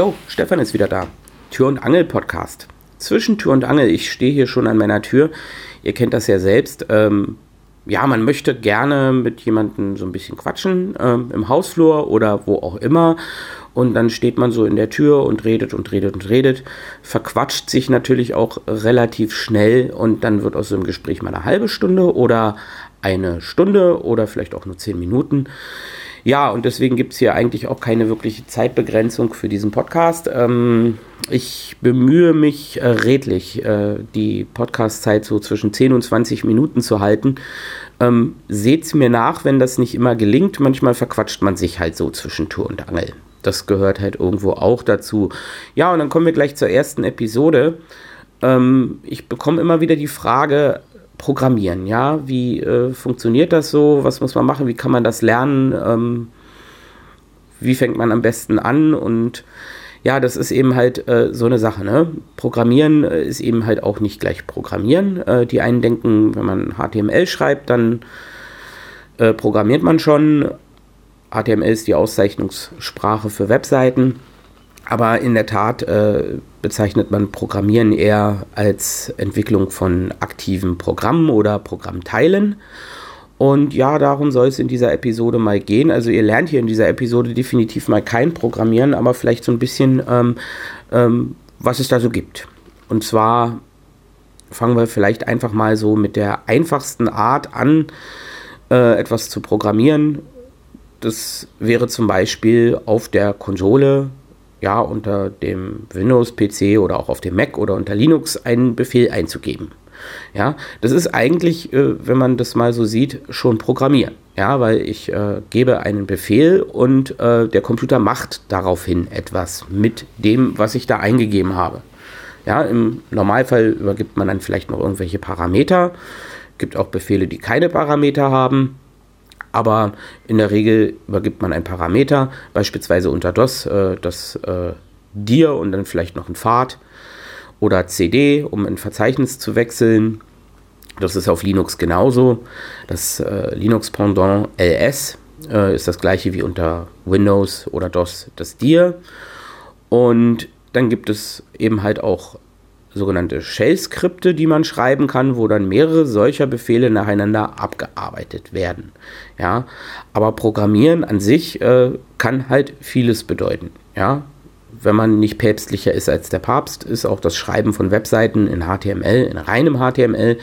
Jo, Stefan ist wieder da. Tür und Angel Podcast. Zwischen Tür und Angel, ich stehe hier schon an meiner Tür. Ihr kennt das ja selbst. Ähm, ja, man möchte gerne mit jemandem so ein bisschen quatschen, ähm, im Hausflur oder wo auch immer. Und dann steht man so in der Tür und redet und redet und redet, verquatscht sich natürlich auch relativ schnell und dann wird aus so einem Gespräch mal eine halbe Stunde oder eine Stunde oder vielleicht auch nur zehn Minuten. Ja, und deswegen gibt es hier eigentlich auch keine wirkliche Zeitbegrenzung für diesen Podcast. Ähm, ich bemühe mich äh, redlich, äh, die Podcast-Zeit so zwischen 10 und 20 Minuten zu halten. Ähm, Seht mir nach, wenn das nicht immer gelingt. Manchmal verquatscht man sich halt so zwischen Tour und Angel. Das gehört halt irgendwo auch dazu. Ja, und dann kommen wir gleich zur ersten Episode. Ähm, ich bekomme immer wieder die Frage, Programmieren, ja, wie äh, funktioniert das so, was muss man machen, wie kann man das lernen, ähm, wie fängt man am besten an und ja, das ist eben halt äh, so eine Sache. Ne? Programmieren äh, ist eben halt auch nicht gleich Programmieren. Äh, die einen denken, wenn man HTML schreibt, dann äh, programmiert man schon. HTML ist die Auszeichnungssprache für Webseiten. Aber in der Tat äh, bezeichnet man Programmieren eher als Entwicklung von aktiven Programmen oder Programmteilen. Und ja, darum soll es in dieser Episode mal gehen. Also ihr lernt hier in dieser Episode definitiv mal kein Programmieren, aber vielleicht so ein bisschen, ähm, ähm, was es da so gibt. Und zwar fangen wir vielleicht einfach mal so mit der einfachsten Art an, äh, etwas zu programmieren. Das wäre zum Beispiel auf der Konsole ja, unter dem Windows-PC oder auch auf dem Mac oder unter Linux einen Befehl einzugeben. Ja, das ist eigentlich, äh, wenn man das mal so sieht, schon Programmieren. Ja, weil ich äh, gebe einen Befehl und äh, der Computer macht daraufhin etwas mit dem, was ich da eingegeben habe. Ja, im Normalfall übergibt man dann vielleicht noch irgendwelche Parameter. Gibt auch Befehle, die keine Parameter haben aber in der Regel übergibt man ein Parameter, beispielsweise unter DOS äh, das äh, dir und dann vielleicht noch ein Pfad oder CD, um ein Verzeichnis zu wechseln. Das ist auf Linux genauso. Das äh, Linux-Pendant ls äh, ist das gleiche wie unter Windows oder DOS das dir. Und dann gibt es eben halt auch sogenannte Shell-Skripte, die man schreiben kann, wo dann mehrere solcher Befehle nacheinander abgearbeitet werden. Ja, aber Programmieren an sich äh, kann halt vieles bedeuten. Ja, wenn man nicht päpstlicher ist als der Papst, ist auch das Schreiben von Webseiten in HTML, in reinem HTML,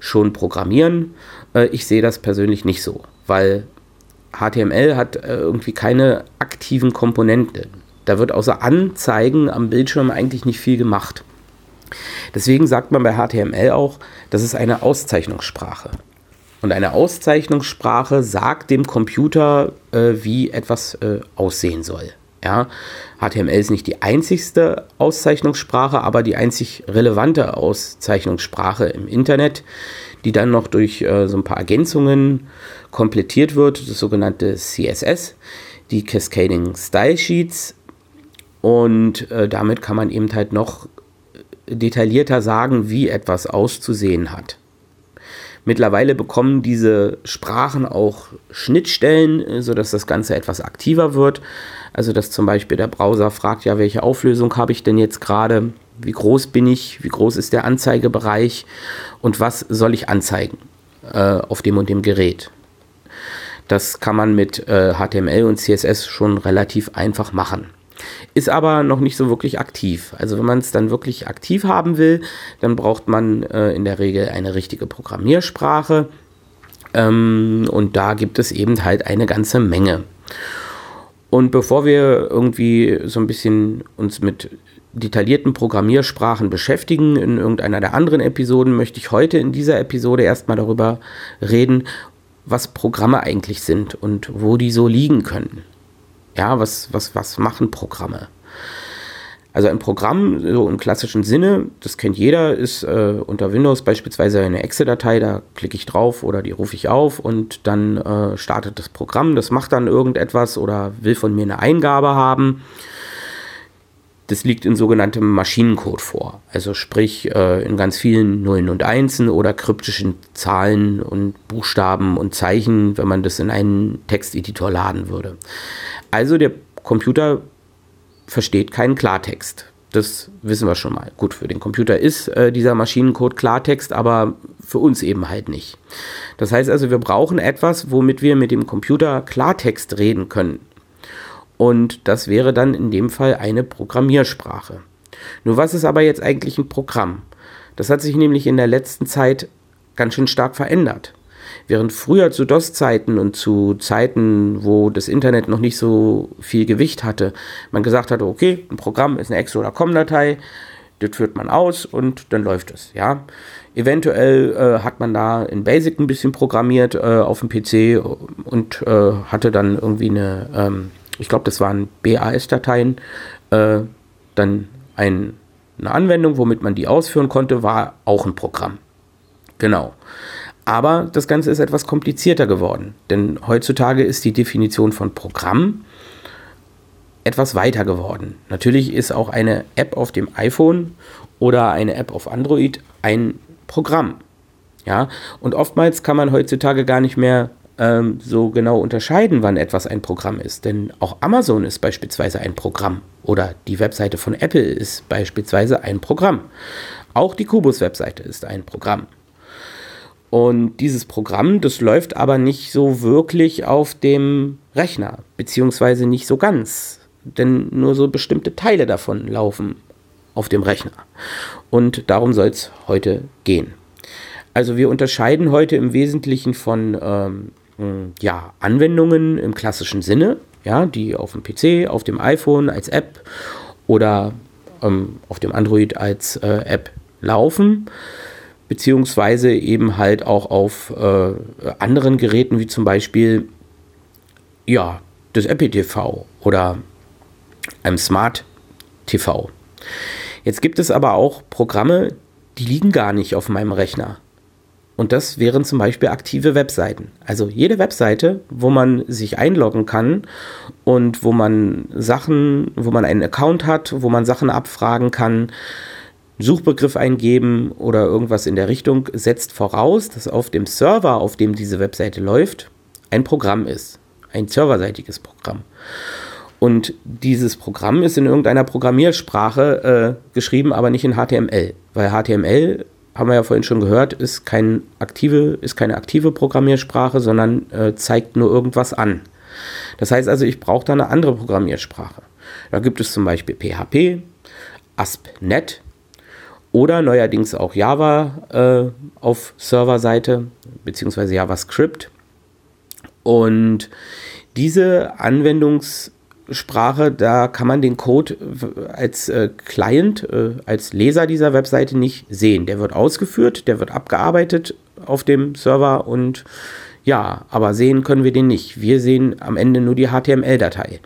schon Programmieren. Äh, ich sehe das persönlich nicht so, weil HTML hat äh, irgendwie keine aktiven Komponenten. Da wird außer Anzeigen am Bildschirm eigentlich nicht viel gemacht. Deswegen sagt man bei HTML auch, das ist eine Auszeichnungssprache. Und eine Auszeichnungssprache sagt dem Computer, äh, wie etwas äh, aussehen soll. Ja, HTML ist nicht die einzigste Auszeichnungssprache, aber die einzig relevante Auszeichnungssprache im Internet, die dann noch durch äh, so ein paar Ergänzungen komplettiert wird, das sogenannte CSS, die Cascading Style Sheets. Und äh, damit kann man eben halt noch detaillierter sagen, wie etwas auszusehen hat. Mittlerweile bekommen diese Sprachen auch Schnittstellen, äh, sodass das Ganze etwas aktiver wird. Also dass zum Beispiel der Browser fragt, ja, welche Auflösung habe ich denn jetzt gerade? Wie groß bin ich? Wie groß ist der Anzeigebereich? Und was soll ich anzeigen äh, auf dem und dem Gerät? Das kann man mit äh, HTML und CSS schon relativ einfach machen ist aber noch nicht so wirklich aktiv. Also wenn man es dann wirklich aktiv haben will, dann braucht man äh, in der Regel eine richtige Programmiersprache. Ähm, und da gibt es eben halt eine ganze Menge. Und bevor wir irgendwie so ein bisschen uns mit detaillierten Programmiersprachen beschäftigen in irgendeiner der anderen Episoden, möchte ich heute in dieser Episode erstmal darüber reden, was Programme eigentlich sind und wo die so liegen können. Ja, was, was, was machen Programme? Also ein Programm, so im klassischen Sinne, das kennt jeder, ist äh, unter Windows beispielsweise eine Excel-Datei, da klicke ich drauf oder die rufe ich auf und dann äh, startet das Programm, das macht dann irgendetwas oder will von mir eine Eingabe haben. Das liegt in sogenanntem Maschinencode vor, also sprich äh, in ganz vielen Nullen und Einsen oder kryptischen Zahlen und Buchstaben und Zeichen, wenn man das in einen Texteditor laden würde. Also der Computer versteht keinen Klartext. Das wissen wir schon mal. Gut, für den Computer ist äh, dieser Maschinencode Klartext, aber für uns eben halt nicht. Das heißt also, wir brauchen etwas, womit wir mit dem Computer Klartext reden können. Und das wäre dann in dem Fall eine Programmiersprache. Nur was ist aber jetzt eigentlich ein Programm? Das hat sich nämlich in der letzten Zeit ganz schön stark verändert. Während früher zu DOS-Zeiten und zu Zeiten, wo das Internet noch nicht so viel Gewicht hatte, man gesagt hatte, okay, ein Programm ist eine Exe- oder COM-Datei, das führt man aus und dann läuft es, ja. Eventuell äh, hat man da in Basic ein bisschen programmiert äh, auf dem PC und äh, hatte dann irgendwie eine, ähm, ich glaube, das waren BAS-Dateien, äh, dann ein, eine Anwendung, womit man die ausführen konnte, war auch ein Programm. Genau. Aber das Ganze ist etwas komplizierter geworden, denn heutzutage ist die Definition von Programm etwas weiter geworden. Natürlich ist auch eine App auf dem iPhone oder eine App auf Android ein Programm. Ja, und oftmals kann man heutzutage gar nicht mehr ähm, so genau unterscheiden, wann etwas ein Programm ist. Denn auch Amazon ist beispielsweise ein Programm oder die Webseite von Apple ist beispielsweise ein Programm. Auch die Kubus-Webseite ist ein Programm. Und dieses Programm, das läuft aber nicht so wirklich auf dem Rechner, beziehungsweise nicht so ganz, denn nur so bestimmte Teile davon laufen auf dem Rechner. Und darum soll es heute gehen. Also wir unterscheiden heute im Wesentlichen von ähm, ja, Anwendungen im klassischen Sinne, ja, die auf dem PC, auf dem iPhone als App oder ähm, auf dem Android als äh, App laufen beziehungsweise eben halt auch auf äh, anderen Geräten wie zum Beispiel ja, das Apple TV oder einem Smart TV. Jetzt gibt es aber auch Programme, die liegen gar nicht auf meinem Rechner. Und das wären zum Beispiel aktive Webseiten. Also jede Webseite, wo man sich einloggen kann und wo man Sachen, wo man einen Account hat, wo man Sachen abfragen kann, Suchbegriff eingeben oder irgendwas in der Richtung, setzt voraus, dass auf dem Server, auf dem diese Webseite läuft, ein Programm ist. Ein serverseitiges Programm. Und dieses Programm ist in irgendeiner Programmiersprache äh, geschrieben, aber nicht in HTML. Weil HTML, haben wir ja vorhin schon gehört, ist, kein aktive, ist keine aktive Programmiersprache, sondern äh, zeigt nur irgendwas an. Das heißt also, ich brauche da eine andere Programmiersprache. Da gibt es zum Beispiel PHP, ASP.NET, oder neuerdings auch Java äh, auf Serverseite beziehungsweise JavaScript. Und diese Anwendungssprache, da kann man den Code als äh, Client, äh, als Leser dieser Webseite nicht sehen. Der wird ausgeführt, der wird abgearbeitet auf dem Server und ja, aber sehen können wir den nicht. Wir sehen am Ende nur die HTML-Datei.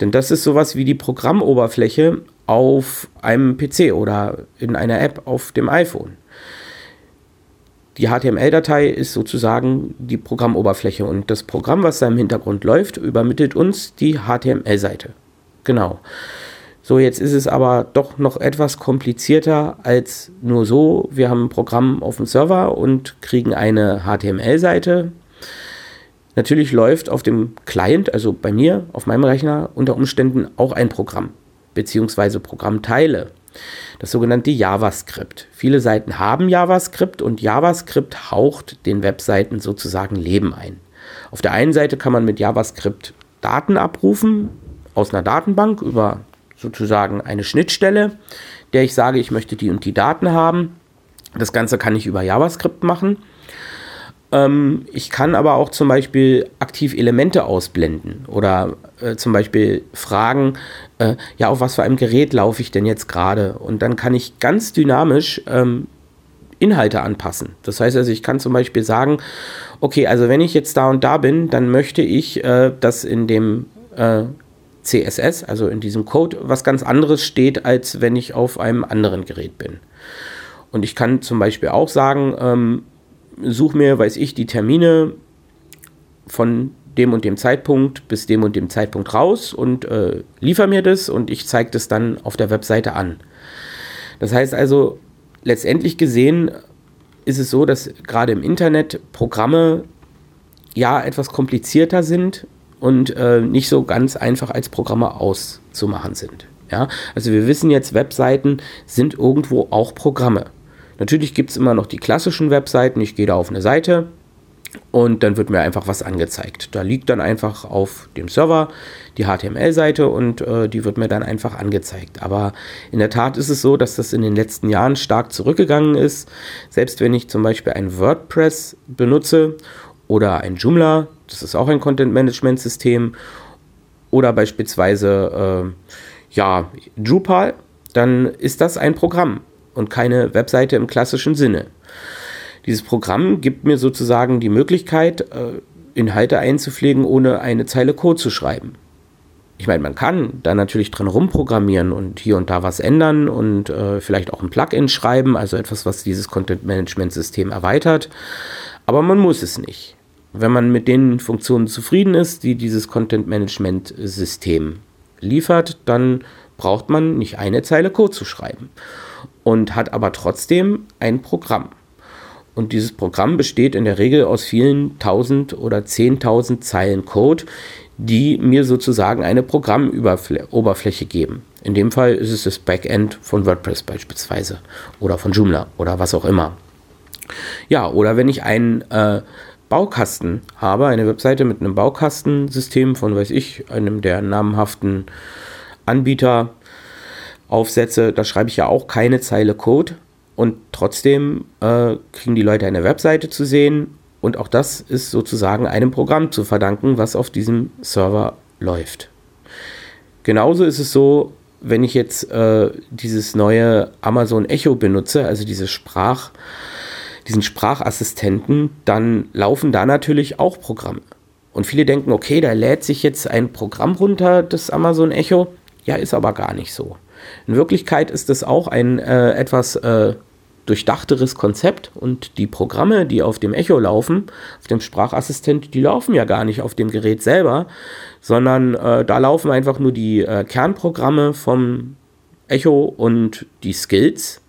Denn das ist sowas wie die Programmoberfläche auf einem PC oder in einer App auf dem iPhone. Die HTML-Datei ist sozusagen die Programmoberfläche und das Programm, was da im Hintergrund läuft, übermittelt uns die HTML-Seite. Genau. So, jetzt ist es aber doch noch etwas komplizierter als nur so. Wir haben ein Programm auf dem Server und kriegen eine HTML-Seite. Natürlich läuft auf dem Client, also bei mir, auf meinem Rechner, unter Umständen auch ein Programm bzw. Programmteile. Das sogenannte JavaScript. Viele Seiten haben JavaScript und JavaScript haucht den Webseiten sozusagen Leben ein. Auf der einen Seite kann man mit JavaScript Daten abrufen aus einer Datenbank über sozusagen eine Schnittstelle, der ich sage, ich möchte die und die Daten haben. Das Ganze kann ich über JavaScript machen. Ähm, ich kann aber auch zum Beispiel aktiv Elemente ausblenden oder äh, zum Beispiel fragen, äh, ja, auf was für einem Gerät laufe ich denn jetzt gerade? Und dann kann ich ganz dynamisch ähm, Inhalte anpassen. Das heißt also, ich kann zum Beispiel sagen, okay, also wenn ich jetzt da und da bin, dann möchte ich, äh, dass in dem äh, CSS, also in diesem Code, was ganz anderes steht, als wenn ich auf einem anderen Gerät bin. Und ich kann zum Beispiel auch sagen, ähm, such mir, weiß ich, die Termine von dem und dem Zeitpunkt bis dem und dem Zeitpunkt raus und äh, liefer mir das und ich zeige das dann auf der Webseite an. Das heißt also, letztendlich gesehen ist es so, dass gerade im Internet Programme ja etwas komplizierter sind und äh, nicht so ganz einfach als Programme auszumachen sind. Ja, also wir wissen jetzt, Webseiten sind irgendwo auch Programme. Natürlich gibt es immer noch die klassischen Webseiten. Ich gehe da auf eine Seite und dann wird mir einfach was angezeigt. Da liegt dann einfach auf dem Server die HTML-Seite und äh, die wird mir dann einfach angezeigt. Aber in der Tat ist es so, dass das in den letzten Jahren stark zurückgegangen ist. Selbst wenn ich zum Beispiel ein WordPress benutze oder ein Joomla, das ist auch ein Content-Management-System, oder beispielsweise äh, ja, Drupal, dann ist das ein Programm und keine Webseite im klassischen Sinne. Dieses Programm gibt mir sozusagen die Möglichkeit, äh, Inhalte einzupflegen, ohne eine Zeile Code zu schreiben. Ich meine, man kann da natürlich dran rumprogrammieren und hier und da was ändern und äh, vielleicht auch ein Plugin schreiben, also etwas, was dieses Content-Management-System erweitert. Aber man muss es nicht. Wenn man mit den Funktionen zufrieden ist, die dieses Content-Management-System liefert, dann braucht man nicht eine Zeile Code zu schreiben und hat aber trotzdem ein Programm. Und dieses Programm besteht in der Regel aus vielen tausend oder zehntausend Zeilen Code, die mir sozusagen eine Programmoberfläche geben. In dem Fall ist es das Backend von WordPress beispielsweise oder von Joomla oder was auch immer. Ja, oder wenn ich einen äh, Baukasten habe, eine Webseite mit einem Baukastensystem von, weiß ich, einem der namhaften Anbieter aufsetze, da schreibe ich ja auch keine Zeile Code, und trotzdem äh, kriegen die Leute eine Webseite zu sehen. Und auch das ist sozusagen einem Programm zu verdanken, was auf diesem Server läuft. Genauso ist es so, wenn ich jetzt äh, dieses neue Amazon Echo benutze, also diese Sprach, diesen Sprachassistenten, dann laufen da natürlich auch Programme. Und viele denken, okay, da lädt sich jetzt ein Programm runter, das Amazon Echo. Ja, ist aber gar nicht so. In Wirklichkeit ist es auch ein äh, etwas äh, durchdachteres Konzept und die Programme, die auf dem Echo laufen, auf dem Sprachassistent, die laufen ja gar nicht auf dem Gerät selber, sondern äh, da laufen einfach nur die äh, Kernprogramme vom Echo und die Skills,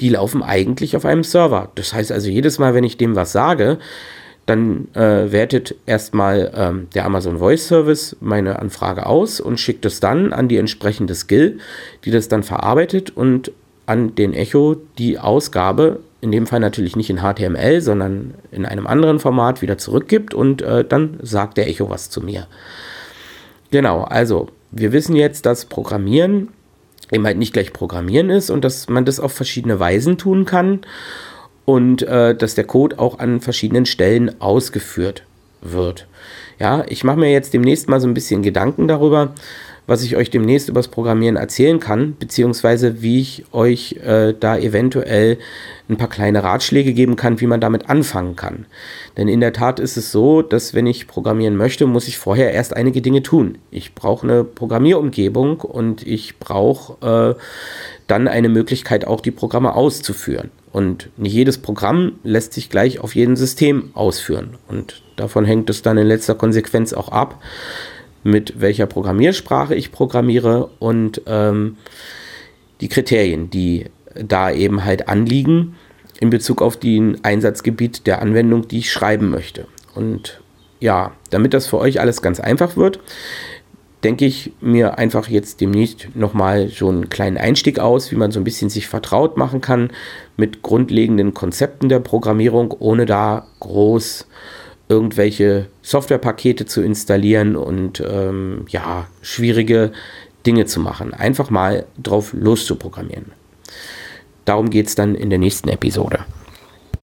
die laufen eigentlich auf einem Server. Das heißt also, jedes Mal, wenn ich dem was sage, dann äh, wertet erstmal ähm, der Amazon Voice Service meine Anfrage aus und schickt es dann an die entsprechende Skill, die das dann verarbeitet und an den Echo die Ausgabe, in dem Fall natürlich nicht in HTML, sondern in einem anderen Format wieder zurückgibt und äh, dann sagt der Echo was zu mir. Genau, also wir wissen jetzt, dass Programmieren eben halt nicht gleich Programmieren ist und dass man das auf verschiedene Weisen tun kann und äh, dass der Code auch an verschiedenen Stellen ausgeführt wird. Ja, ich mache mir jetzt demnächst mal so ein bisschen Gedanken darüber, was ich euch demnächst übers Programmieren erzählen kann, beziehungsweise wie ich euch äh, da eventuell ein paar kleine Ratschläge geben kann, wie man damit anfangen kann. Denn in der Tat ist es so, dass wenn ich programmieren möchte, muss ich vorher erst einige Dinge tun. Ich brauche eine Programmierumgebung und ich brauche äh, dann eine Möglichkeit, auch die Programme auszuführen. Und nicht jedes Programm lässt sich gleich auf jedem System ausführen. Und davon hängt es dann in letzter Konsequenz auch ab, mit welcher Programmiersprache ich programmiere und ähm, die Kriterien, die da eben halt anliegen in Bezug auf den Einsatzgebiet der Anwendung, die ich schreiben möchte. Und ja, damit das für euch alles ganz einfach wird, denke ich mir einfach jetzt demnächst nochmal so einen kleinen Einstieg aus, wie man so ein bisschen sich vertraut machen kann mit grundlegenden Konzepten der Programmierung, ohne da groß äh, irgendwelche Softwarepakete zu installieren und ähm, ja, schwierige Dinge zu machen. Einfach mal drauf loszuprogrammieren. Darum geht es dann in der nächsten Episode.